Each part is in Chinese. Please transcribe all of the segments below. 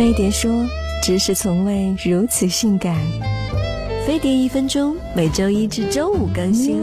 飞碟说：“知识从未如此性感。”飞碟一分钟，每周一至周五更新。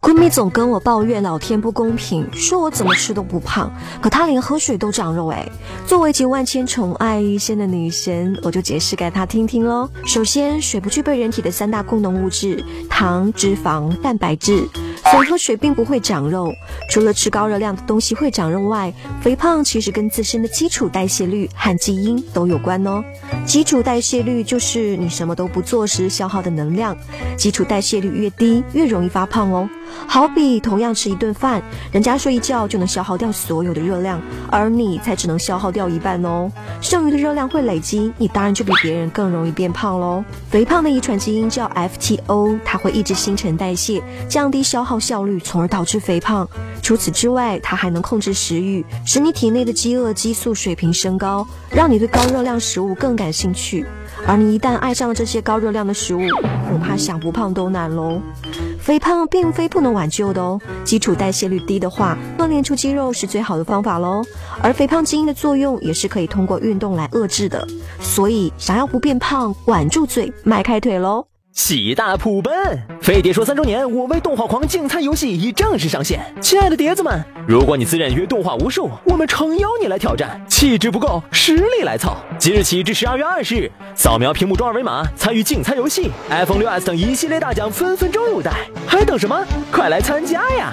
闺蜜总跟我抱怨老天不公平，说我怎么吃都不胖，可她连喝水都长肉哎。作为集万千宠爱于一身的女神，我就解释给她听听喽。首先，水不具备人体的三大功能物质：糖、脂肪、蛋白质。所以喝水并不会长肉，除了吃高热量的东西会长肉外，肥胖其实跟自身的基础代谢率和基因都有关哦。基础代谢率就是你什么都不做时消耗的能量，基础代谢率越低，越容易发胖哦。好比同样吃一顿饭，人家睡一觉就能消耗掉所有的热量，而你才只能消耗掉一半哦。剩余的热量会累积，你当然就比别人更容易变胖喽。肥胖的遗传基因叫 FTO，它会抑制新陈代谢，降低消耗效率，从而导致肥胖。除此之外，它还能控制食欲，使你体内的饥饿激素水平升高，让你对高热量食物更感兴趣。而你一旦爱上了这些高热量的食物，恐怕想不胖都难喽。肥胖并非不能挽救的哦，基础代谢率低的话，锻炼出肌肉是最好的方法喽。而肥胖基因的作用也是可以通过运动来遏制的，所以想要不变胖，管住嘴，迈开腿喽。喜大普奔，飞碟说三周年，我为动画狂竞猜游戏已正式上线。亲爱的碟子们，如果你自认约动画无数，我们诚邀你来挑战。气质不够，实力来凑。即日起至十二月二十日，扫描屏幕中二维码参与竞猜游戏，iPhone 六 S 等一系列大奖分分钟入袋，还等什么？快来参加呀！